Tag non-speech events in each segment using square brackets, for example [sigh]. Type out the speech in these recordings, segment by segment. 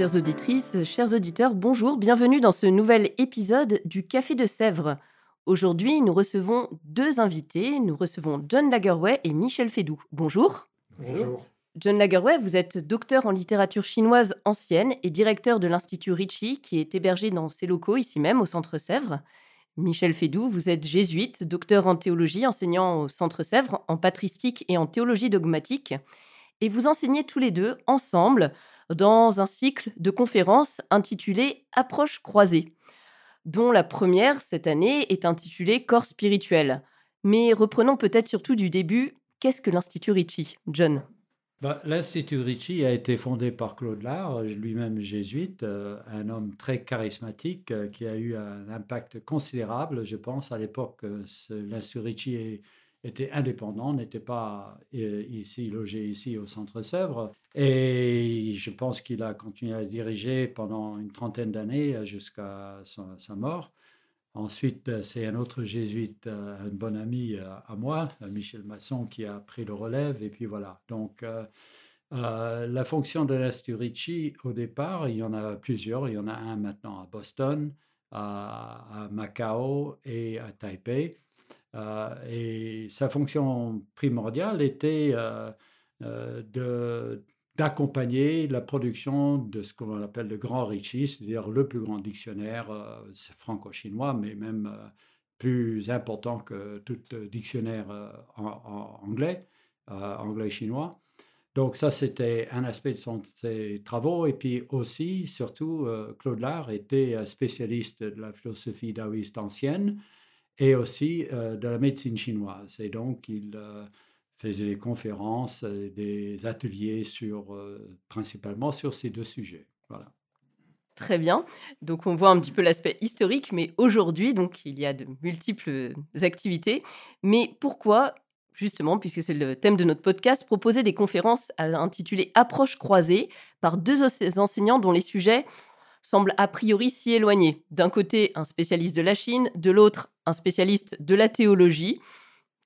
Chères auditrices, chers auditeurs, bonjour, bienvenue dans ce nouvel épisode du Café de Sèvres. Aujourd'hui, nous recevons deux invités. Nous recevons John Lagerway et Michel Fédou. Bonjour. Bonjour. John Lagerway, vous êtes docteur en littérature chinoise ancienne et directeur de l'Institut Ricci, qui est hébergé dans ses locaux ici même au Centre Sèvres. Michel Fédou, vous êtes jésuite, docteur en théologie, enseignant au Centre Sèvres en patristique et en théologie dogmatique. Et vous enseignez tous les deux ensemble dans un cycle de conférences intitulé Approche croisée, dont la première cette année est intitulée Corps spirituel. Mais reprenons peut-être surtout du début, qu'est-ce que l'Institut Ricci, John? Bah, L'Institut Ricci a été fondé par Claude Lard, lui-même jésuite, euh, un homme très charismatique euh, qui a eu un impact considérable, je pense, à l'époque. Euh, L'Institut Ricci était indépendant, n'était pas ici logé ici au Centre Sèvres. Et je pense qu'il a continué à diriger pendant une trentaine d'années jusqu'à sa, mort. Ensuite, c'est un autre jésuite, un bon ami à moi, Michel Masson, qui a pris le relève. Et puis voilà. Donc, la fonction de l'Institut Ricci, au départ, il y en a plusieurs. Il y en a un maintenant à Boston, à Macao et à Taipei. Euh, et sa fonction primordiale était euh, euh, de d'accompagner la production de ce qu'on appelle le grand Ricci, c'est-à-dire le plus grand dictionnaire franco-chinois, mais même plus important que tout dictionnaire anglais, anglais-chinois. Donc ça, c'était un aspect de son, ses travaux. Et puis aussi, surtout, Claude Lard était spécialiste de la philosophie taoïste ancienne et aussi euh, de la médecine chinoise. Et donc, il euh, faisait des conférences, des ateliers sur, euh, principalement sur ces deux sujets. Voilà. Très bien. Donc, on voit un petit peu l'aspect historique, mais aujourd'hui, donc, il y a de multiples activités. Mais pourquoi, justement, puisque c'est le thème de notre podcast, proposer des conférences intitulées Approche croisée par deux enseignants dont les sujets semble a priori si éloigné. D'un côté, un spécialiste de la Chine, de l'autre, un spécialiste de la théologie.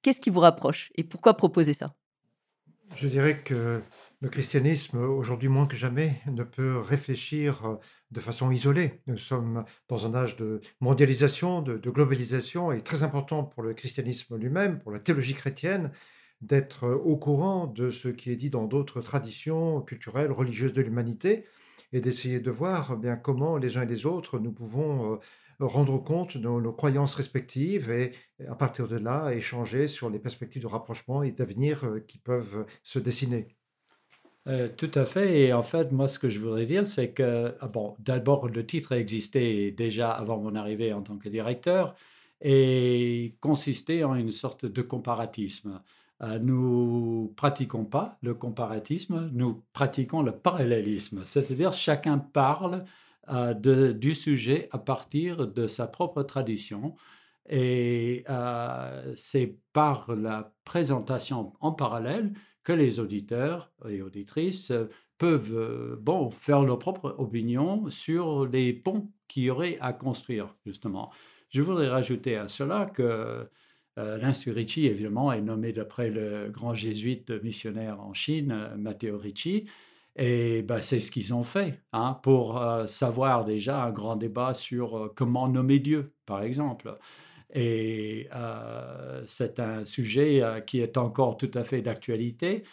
Qu'est-ce qui vous rapproche et pourquoi proposer ça? Je dirais que le christianisme, aujourd'hui moins que jamais, ne peut réfléchir euh, de façon isolée. Nous sommes dans un âge de mondialisation, de, globalisation, et très important pour le christianisme lui-même, pour la théologie chrétienne, d'être au courant de ce qui est dit dans d'autres traditions culturelles, religieuses de l'humanité et d'essayer de voir eh bien comment les uns et les autres nous pouvons rendre compte de nos, croyances respectives et à partir de là échanger sur les perspectives de rapprochement et d'avenir qui peuvent se dessiner. Euh, tout à fait. Et en fait, moi, ce que je voudrais dire, c'est que, ah bon, d'abord, le titre existait déjà avant mon arrivée en tant que directeur et consistait en une sorte de comparatisme. Euh, nous pratiquons pas le comparatisme, nous pratiquons le parallélisme, c'est-à-dire chacun parle euh, du sujet à partir de sa propre tradition. Et euh, c'est par la présentation en parallèle que les auditeurs et auditrices peuvent bon, faire leur propre opinion sur les ponts qu'il y aurait à construire, justement. Je voudrais rajouter à cela que euh, L'Institut Ricci, évidemment, est nommé d'après le grand jésuite missionnaire en Chine, euh, Matteo Ricci. Et bah, c'est ce qu'ils ont fait hein, pour euh, savoir déjà un grand débat sur comment nommer Dieu, par exemple. Et c'est un sujet qui est encore tout à fait d'actualité.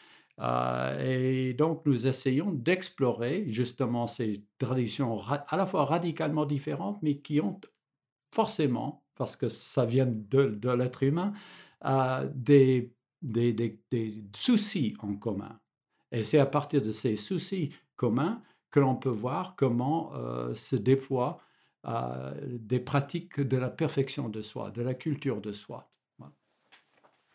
et donc, nous essayons d'explorer justement ces traditions à la fois radicalement différentes, mais qui ont forcément parce que ça vient de, l'être humain, des, des, soucis en commun. Et c'est à partir de ces soucis communs que l'on peut voir comment euh, se déploient euh, des pratiques de la perfection de soi, de la culture de soi.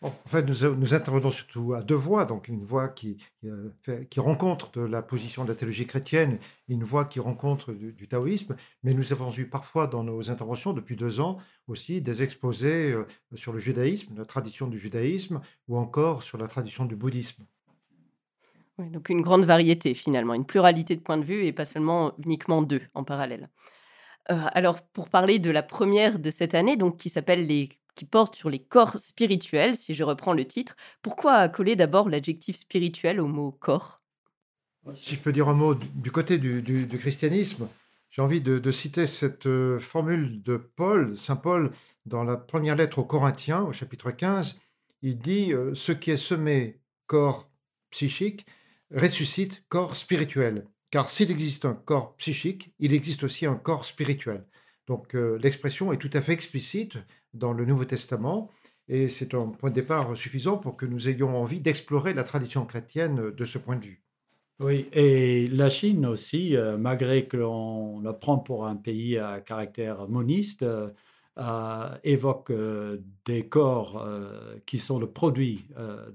En fait, nous, intervenons surtout à deux voix, donc une qui, euh, qui, rencontre la position de la théologie chrétienne, une voix qui rencontre du, taoïsme, mais nous avons eu parfois dans nos interventions depuis deux ans aussi des exposés euh, sur le judaïsme, la tradition du judaïsme, ou encore sur la tradition du bouddhisme. donc une grande variété finalement, une pluralité de points de vue et pas seulement uniquement deux en parallèle. Euh, alors pour parler de la première de cette année, donc qui s'appelle les qui porte sur les corps spirituels, si je reprends le titre. Pourquoi coller d'abord l'adjectif spirituel au mot corps? Si je peux dire un mot du côté du, christianisme, j'ai envie de, citer cette euh, formule de Paul, Saint Paul, dans la première lettre aux Corinthiens, au chapitre 15. Il dit euh, Ce qui est semé corps psychique ressuscite corps spirituel. Car s'il existe un corps psychique, il existe aussi un corps spirituel. Donc euh, l'expression est tout à fait explicite dans le Nouveau Testament et c'est un point de départ suffisant pour que nous ayons envie d'explorer la tradition chrétienne de ce point de vue. Oui, et la Chine aussi, euh, malgré que l'on la prend pour un pays à caractère moniste, euh, évoque des corps qui sont le produit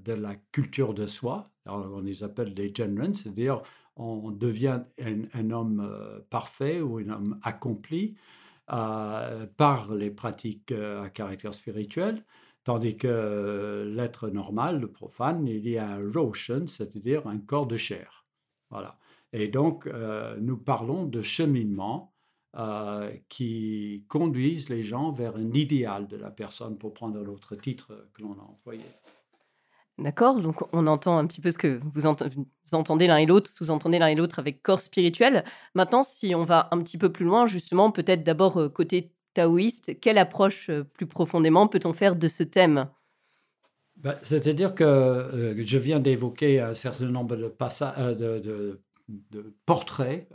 de la culture de soi. on les appelle des genren, c'est-à-dire on devient un homme parfait ou un homme accompli par les pratiques euh, à caractère spirituel, tandis que euh, l'être normal, le profane, il y a un roshan, c'est-à-dire un corps de chair. Voilà. Et donc, euh, nous parlons de cheminement qui conduisent les gens vers un idéal de la personne, pour prendre l'autre titre que l'on a employé. D'accord, donc on entend un petit peu ce que vous, entendez l'un et l'autre, sous-entendez l'un et l'autre avec corps spirituel. Maintenant, si on va un petit peu plus loin, justement, peut-être d'abord euh, côté taoïste, quelle approche euh, plus profondément peut-on faire de ce thème? Bah, C'est-à-dire que euh, je viens d'évoquer un certain nombre de, de, portraits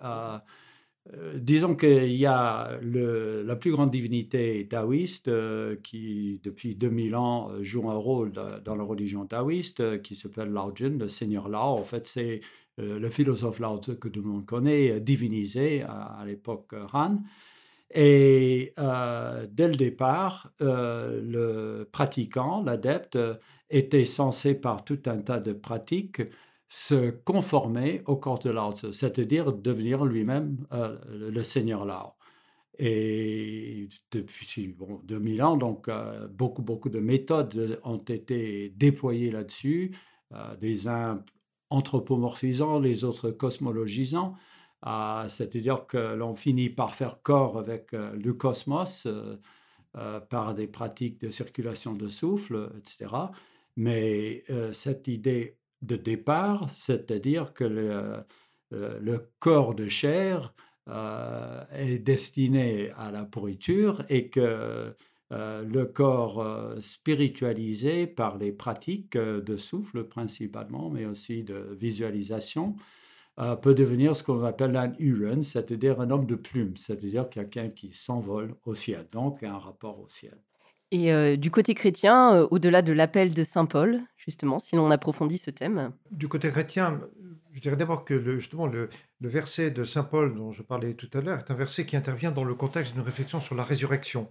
disons qu'il y a la plus grande divinité taoïste euh, qui, depuis 2000 ans, euh, joue un rôle dans la religion taoïste qui s'appelle Lao Jin, le seigneur Lao. En fait, c'est le philosophe Lao que tout le monde connaît, divinisé à, l'époque Han. Et dès le départ, le pratiquant, l'adepte, était censé par tout un tas de pratiques se conformer au corps de Lao c'est-à-dire devenir lui-même euh, le Seigneur Lao. Et depuis bon, 2000 ans, donc euh, beaucoup, beaucoup de méthodes ont été déployées là-dessus, euh, des uns anthropomorphisant, les autres cosmologisant. c'est-à-dire que l'on finit par faire corps avec le cosmos par des pratiques de circulation de souffle, etc. Mais cette idée de départ, c'est-à-dire que le, euh, corps de chair euh, est destiné à la pourriture et que euh, le corps spiritualisé par les pratiques de souffle principalement, mais aussi de visualisation, peut devenir ce qu'on appelle un Uren, c'est-à-dire un homme de plume, c'est-à-dire quelqu'un qui s'envole au ciel, donc un rapport au ciel. Et du côté chrétien, au-delà de l'appel de Saint Paul, justement, si l'on approfondit ce thème Du côté chrétien, je dirais d'abord que le, justement le, verset de Saint Paul dont je parlais tout à l'heure est un verset qui intervient dans le contexte d'une réflexion sur la résurrection.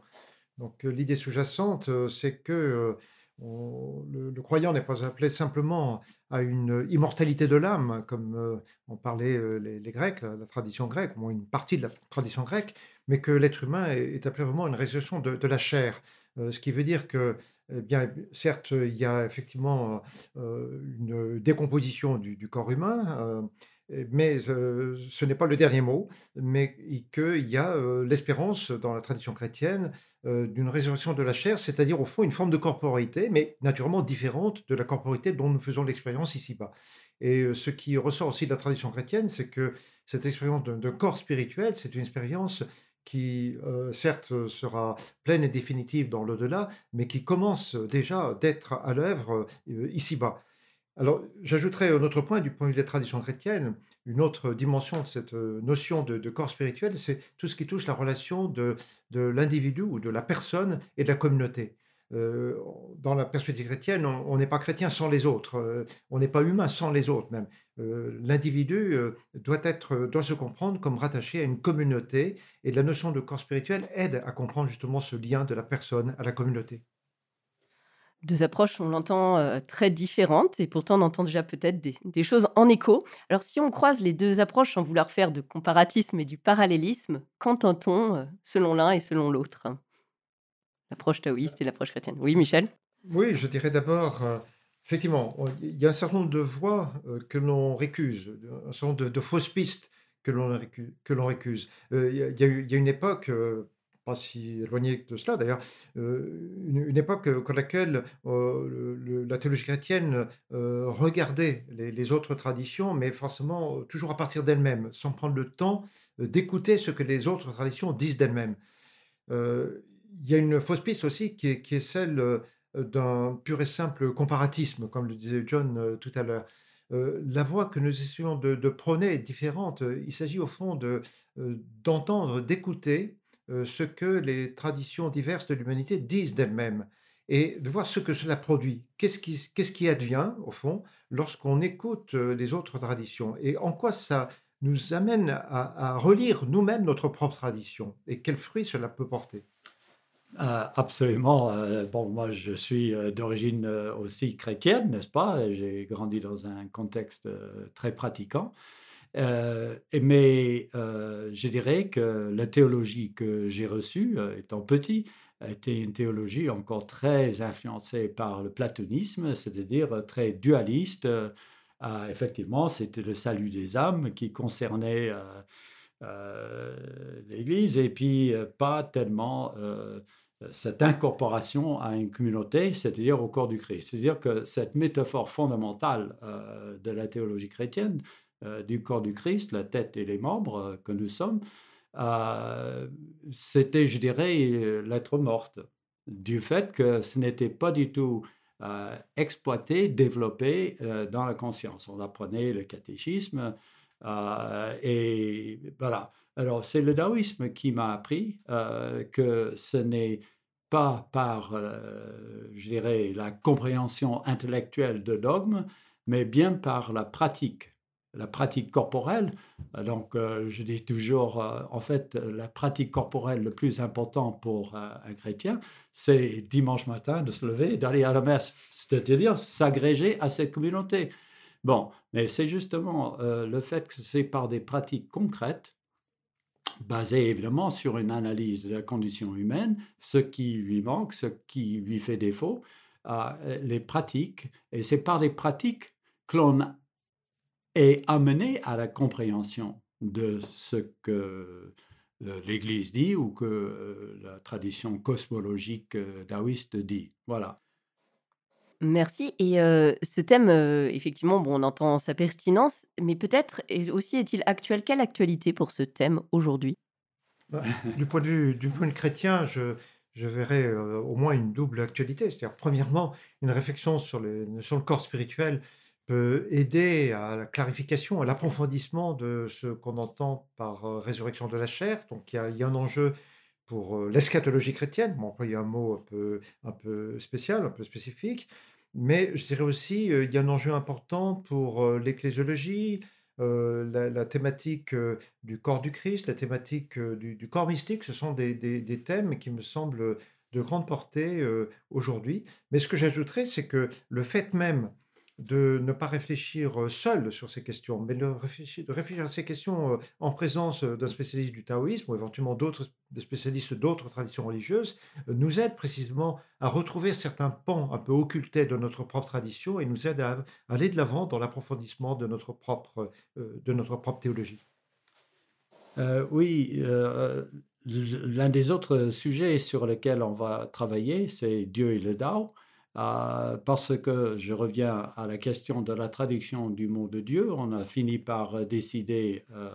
Donc l'idée sous-jacente, c'est que le, croyant n'est pas appelé simplement à une immortalité de l'âme, comme on parlait les, Grecs, la, tradition grecque, ou une partie de la tradition grecque, mais que l'être humain est, appelé vraiment à une résurrection de la chair. Euh, ce qui veut dire que, eh bien, certes, il y a effectivement euh, une décomposition du, corps humain, euh, mais ce n'est pas le dernier mot, mais qu'il y a l'espérance dans la tradition chrétienne d'une résurrection de la chair, c'est-à-dire au fond une forme de corporité, mais naturellement différente de la corporité dont nous faisons l'expérience ici-bas. Et ce qui ressort aussi de la tradition chrétienne, c'est que cette expérience de corps spirituel, c'est une expérience qui euh, certes sera pleine et définitive dans l'au-delà, mais qui commence déjà d'être à l'œuvre euh, ici-bas. Alors j'ajouterai un autre point du point de vue des traditions chrétiennes, une autre dimension de cette euh, notion de, corps spirituel, c'est tout ce qui touche la relation de l'individu ou de la personne et de la communauté. Dans la perspective chrétienne, on n'est pas chrétien sans les autres, on n'est pas humain sans les autres même. Euh, l'individu euh, doit, être, doit se comprendre comme rattaché à une communauté et la notion de corps spirituel aide à comprendre justement ce lien de la personne à la communauté. Deux approches, on l'entend, très différentes et pourtant on entend déjà peut-être des choses en écho. Alors si on croise les deux approches sans vouloir faire de comparatisme et du parallélisme, qu'entend-on, selon l'un et selon l'autre? L'approche taoïste et l'approche chrétienne. Oui, Michel? Oui, je dirais d'abord, effectivement, il y a un certain nombre de voies, que l'on récuse, un certain nombre de fausses pistes que l'on que récuse. il y a il y a une époque, pas si éloigné de cela d'ailleurs, euh, une, époque euh, laquelle euh, la théologie chrétienne regardait les, autres traditions, mais forcément toujours à partir d'elle-même, sans prendre le temps d'écouter ce que les autres traditions disent d'elles-mêmes. Il y a une fausse piste aussi qui est, celle d'un pur et simple comparatisme, comme le disait John tout à l'heure. la voie que nous essayons de, prôner est différente. Il s'agit au fond d'entendre, d'écouter ce que les traditions diverses de l'humanité disent d'elles-mêmes et de voir ce que cela produit. Qu'est-ce qui, advient, au fond, lorsqu'on écoute les autres traditions et en quoi ça nous amène à, relire nous-mêmes notre propre tradition et quels fruits cela peut porter? Ah, absolument. bon, moi, je suis d'origine aussi chrétienne, n'est-ce pas? J'ai grandi dans un contexte très pratiquant. Euh, mais euh, je dirais que la théologie que j'ai reçue, euh, étant petit, été une théologie encore très influencée par le platonisme, c'est-à-dire très dualiste. effectivement, c'était le salut des âmes qui concernait l'Église et puis pas tellement cette incorporation à une communauté, c'est-à-dire au corps du Christ. C'est-à-dire que cette métaphore fondamentale de la théologie chrétienne, euh, du corps du Christ, la tête et les membres euh, que nous sommes, euh, c'était, je dirais, l'être morte, du fait que ce n'était pas du tout exploité, développé dans la conscience. On apprenait le catéchisme et voilà. Alors, c'est le taoïsme qui m'a appris que ce n'est pas par, je dirais, la compréhension intellectuelle de dogmes, mais bien par la pratique la pratique corporelle. Donc, euh, je dis toujours, euh, en fait, la pratique corporelle le plus important pour euh, un chrétien, c'est dimanche matin de se lever d'aller à la messe, c'est-à-dire s'agréger à cette communauté. Bon, mais c'est justement le fait que c'est par des pratiques concrètes, basées évidemment sur une analyse de la condition humaine, ce qui lui manque, ce qui lui fait défaut, les pratiques, et c'est par des pratiques que l'on et amener à la compréhension de ce que euh, l'Église dit ou que euh, la tradition cosmologique euh, taoïste dit. Voilà. Merci. Et ce thème, effectivement, bon, on entend sa pertinence, mais peut-être aussi est-il actuel Quelle actualité pour ce thème aujourd'hui? Bah, Du point de vue du point de chrétien, je, verrais au moins une double actualité. C'est-à-dire, premièrement, une réflexion sur, sur le corps spirituel peut aider à la clarification, à l'approfondissement de ce qu'on entend par résurrection de la chair. Donc il y a, un enjeu pour l'eschatologie chrétienne. Y a un mot un peu, un peu spécial, un peu spécifique. Mais je dirais aussi, il y a un enjeu important pour l'ecclésiologie, la, thématique du corps du Christ, la thématique du, corps mystique. Ce sont des, des, thèmes qui me semblent de grande portée aujourd'hui. Mais ce que j'ajouterais, c'est que le fait même de ne pas réfléchir seul sur ces questions, mais de réfléchir, de réfléchir à ces questions en présence d'un spécialiste du taoïsme ou éventuellement d'autres spécialistes d'autres traditions religieuses, nous aide précisément à retrouver certains pans un peu occultés de notre propre tradition et nous aide à aller de l'avant dans l'approfondissement de notre propre, de notre propre théologie. Euh, oui, l'un des autres sujets sur lesquels on va travailler, c'est Dieu et le Tao. Euh, parce que je reviens à la question de la traduction du mot de Dieu. On a fini par euh, décider euh,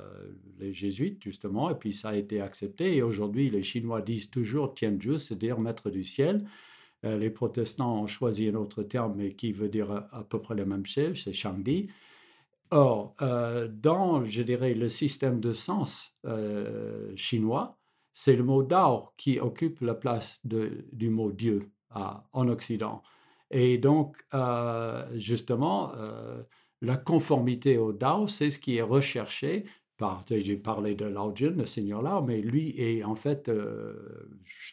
les jésuites, justement, et puis ça a été accepté. Et aujourd'hui, les Chinois disent toujours Tianzhu, c'est-à-dire maître du ciel. les protestants ont choisi un autre terme, mais qui veut dire à, peu près la même chose, c'est Shangdi. Or, dans, je dirais, le système de sens chinois, c'est le mot Dao qui occupe la place du mot Dieu en Occident. Et donc, euh, justement, euh, la conformité au Dao, c'est ce qui est recherché j'ai parlé de Lao Jun, le Seigneur Lao, mais lui est en fait, euh,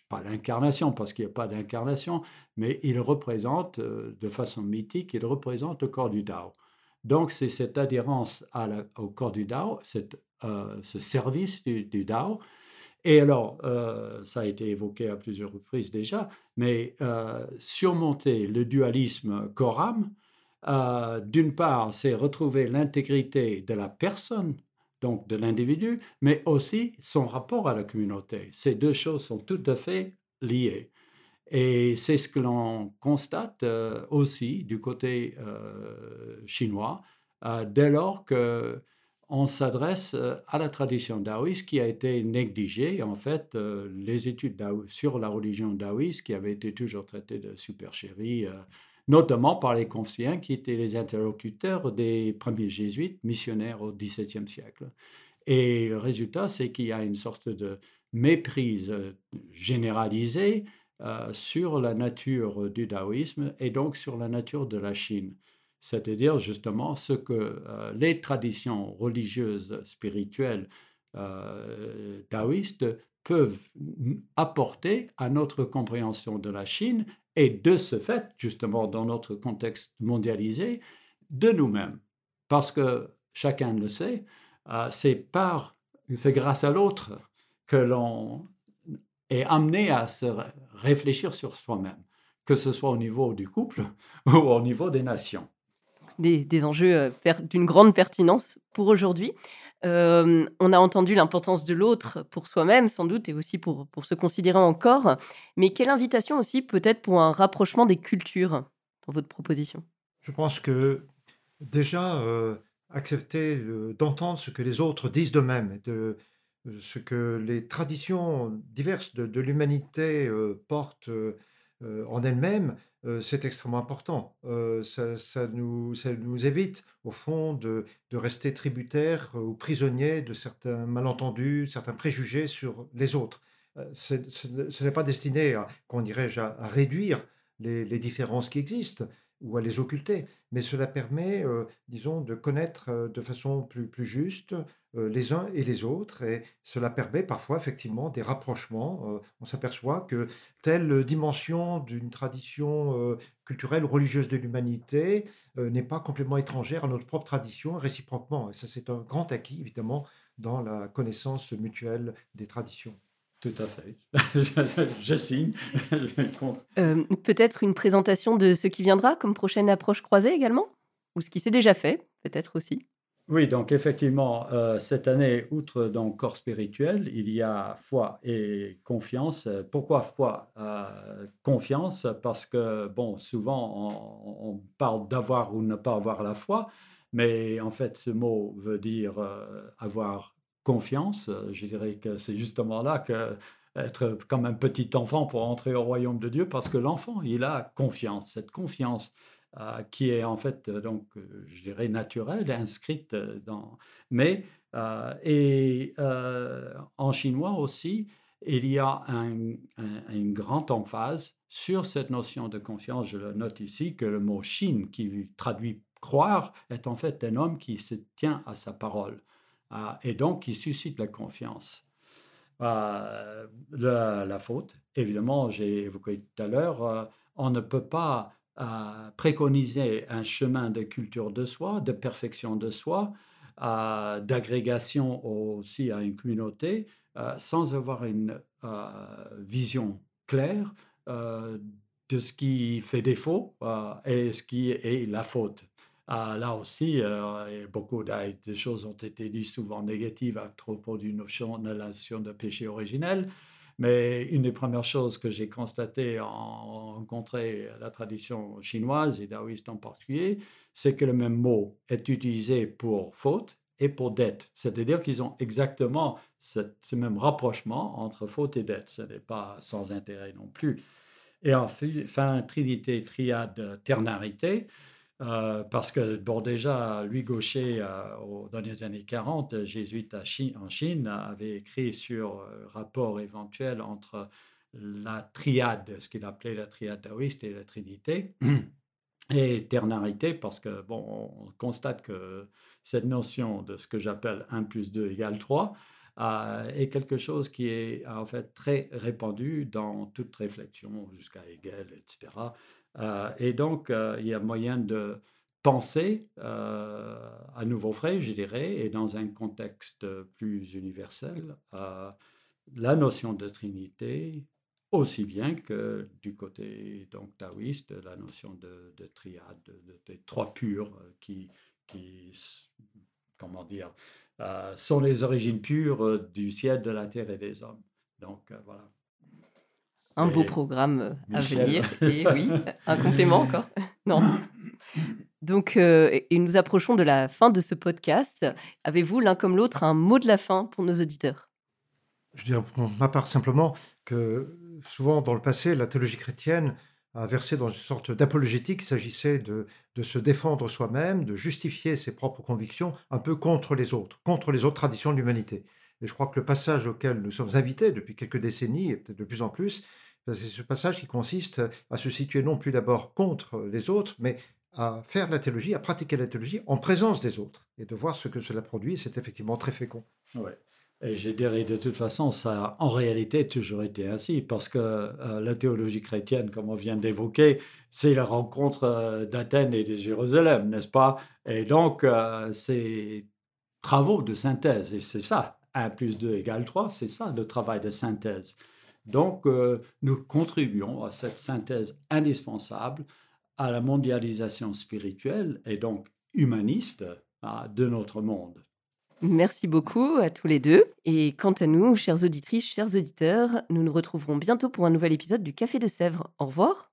pas l'incarnation, parce qu'il n'y a pas d'incarnation, mais il représente, de façon mythique, il représente le corps du Dao. Donc, c'est cette adhérence au corps du euh, ce service du, du, Dao. Et alors, ça a été évoqué à plusieurs reprises déjà, mais surmonter le dualisme corps-âme, d'une part, c'est retrouver l'intégrité de la personne donc de l'individu, mais aussi son rapport à la communauté. Ces deux choses sont tout à fait liées. Et c'est ce que l'on constate euh, aussi du côté euh, chinois, euh, dès lors que on s'adresse à la tradition taoïste qui a été négligée. En fait, les études sur la religion taoïste, qui avaient été toujours traitées de supercherie, notamment par les Confuciens qui étaient les interlocuteurs des premiers jésuites missionnaires au XVIIe siècle. Et le résultat, c'est qu'il y a une sorte de méprise euh, généralisée euh, sur la nature du taoïsme et donc sur la nature de la Chine. C'est-à-dire justement ce que euh, les traditions religieuses, spirituelles taoïstes peuvent apporter à notre compréhension de la Chine et de ce fait, justement, dans notre contexte mondialisé, de nous-mêmes. Parce que chacun le sait, euh, c'est par, c'est grâce à l'autre que l'on est amené à se réfléchir sur soi-même, que ce soit au niveau du couple [laughs] ou au niveau des nations. Des, enjeux euh, d'une grande pertinence pour aujourd'hui on a entendu l'importance de l'autre pour soi-même, sans doute, et aussi pour, se considérer encore. Mais quelle invitation aussi peut-être pour un rapprochement des cultures dans votre proposition? Je pense que déjà, accepter d'entendre ce que les autres disent d'eux-mêmes, de ce que les traditions diverses de, l'humanité portent en elles-mêmes, c'est extrêmement important. ça, nous, ça nous évite, au fond, de, rester tributaires ou prisonniers de certains malentendus, certains préjugés sur les autres. ce n'est pas destiné à, qu'on dirait, à, réduire les, les, différences qui existent, ou à les occulter. Mais cela permet, disons, de connaître de façon plus, plus juste les uns et les autres. Et cela permet parfois, effectivement, des rapprochements. on s'aperçoit que telle dimension d'une tradition culturelle ou religieuse de l'humanité n'est pas complètement étrangère à notre propre tradition, réciproquement. Et ça, c'est un grand acquis, évidemment, dans la connaissance mutuelle des traditions. Tout à fait. [laughs] je, signe. [laughs] Euh, peut-être une présentation de ce qui viendra comme prochaine approche croisée également? Ou ce qui s'est déjà fait, peut-être aussi? Oui, donc effectivement, euh, cette année, outre donc corps spirituel, il y a foi et confiance. Pourquoi foi euh, Confiance, parce que, bon, souvent, on, on parle d'avoir ou ne pas avoir la foi, mais en fait, ce mot veut dire avoir confiance. Euh, je dirais que c'est justement là que être comme un petit enfant pour entrer au royaume de Dieu, parce que l'enfant, il a confiance. Cette confiance euh, qui est en fait, euh, donc, je dirais, naturelle, inscrite dans... Mais, et en chinois aussi, il y a un, une grande emphase sur cette notion de confiance. Je le note ici que le mot Chine, qui traduit croire, est en fait un homme qui se tient à sa parole. Ah, et donc qui suscite la confiance. Euh, la, faute, évidemment, j'ai évoqué tout à l'heure, euh, on ne peut pas euh, préconiser un chemin de culture de soi, de perfection de soi, d'agrégation aussi à une communauté, sans avoir une vision claire de ce qui fait défaut et ce qui est la faute. Ah, là aussi, euh, beaucoup de choses ont été dites souvent négatives à propos d'une notion, de péché originel. Mais une des premières choses que j'ai constatées en rencontrant la tradition chinoise et taoïste en particulier, c'est que le même mot est utilisé pour faute et pour dette. C'est-à-dire qu'ils ont exactement ce, même rapprochement entre faute et dette. Ce n'est pas sans intérêt non plus. Et enfin, trinité, triade, ternarité. Euh, parce que, bon, déjà, Louis Gaucher, euh, dans les années 40, jésuite en Chine, avait écrit sur euh, rapport éventuel entre la triade, ce qu'il appelait la triade taoïste et la Trinité. [clears throat] et ternarité, parce que, bon, on constate que cette notion de ce que j'appelle 1 plus 2 égale 3 euh, est quelque chose qui est en fait très répandu dans toute réflexion jusqu'à Hegel, etc. Euh, et donc, euh, il y a moyen de penser à nouveau frais, je dirais, et dans un contexte plus universel, la notion de trinité, aussi bien que du côté donc taoïste, la notion de, triade, de, trois purs qui, qui comment dire, euh, sont les origines pures euh, du ciel, de la terre et des hommes. Donc euh, voilà. Un beau programme à venir. Et oui, un [laughs] complément encore. Non. Donc, et nous approchons de la fin de ce podcast. Avez-vous l'un comme l'autre un mot de la fin pour nos auditeurs? Je dirais pour ma part simplement que souvent dans le passé, la théologie chrétienne a versé dans une sorte d'apologétique. Il s'agissait de, se défendre soi-même, de justifier ses propres convictions, un peu contre les autres, contre les autres traditions de l'humanité. Et je crois que le passage auquel nous sommes invités depuis quelques décennies, et peut-être de plus en plus, c'est ce passage qui consiste à se situer non plus d'abord contre les autres, mais à faire la théologie, à pratiquer la théologie en présence des autres. Et de voir ce que cela produit, c'est effectivement très fécond. Ouais. Et je dirais de toute façon, ça a en réalité toujours été ainsi, parce que euh, la théologie chrétienne, comme on vient d'évoquer, c'est la rencontre euh, d'Athènes et de Jérusalem, n'est-ce pas? Et donc, euh, ces travaux de synthèse, et c'est ça, 1 plus 2 égale 3, c'est ça le travail de synthèse. Donc, nous contribuons à cette synthèse indispensable à la mondialisation spirituelle et donc humaniste de notre monde. Merci beaucoup à tous les deux. Et quant à nous, chères auditrices, chers auditeurs, nous nous retrouverons bientôt pour un nouvel épisode du Café de Sèvres. Au revoir.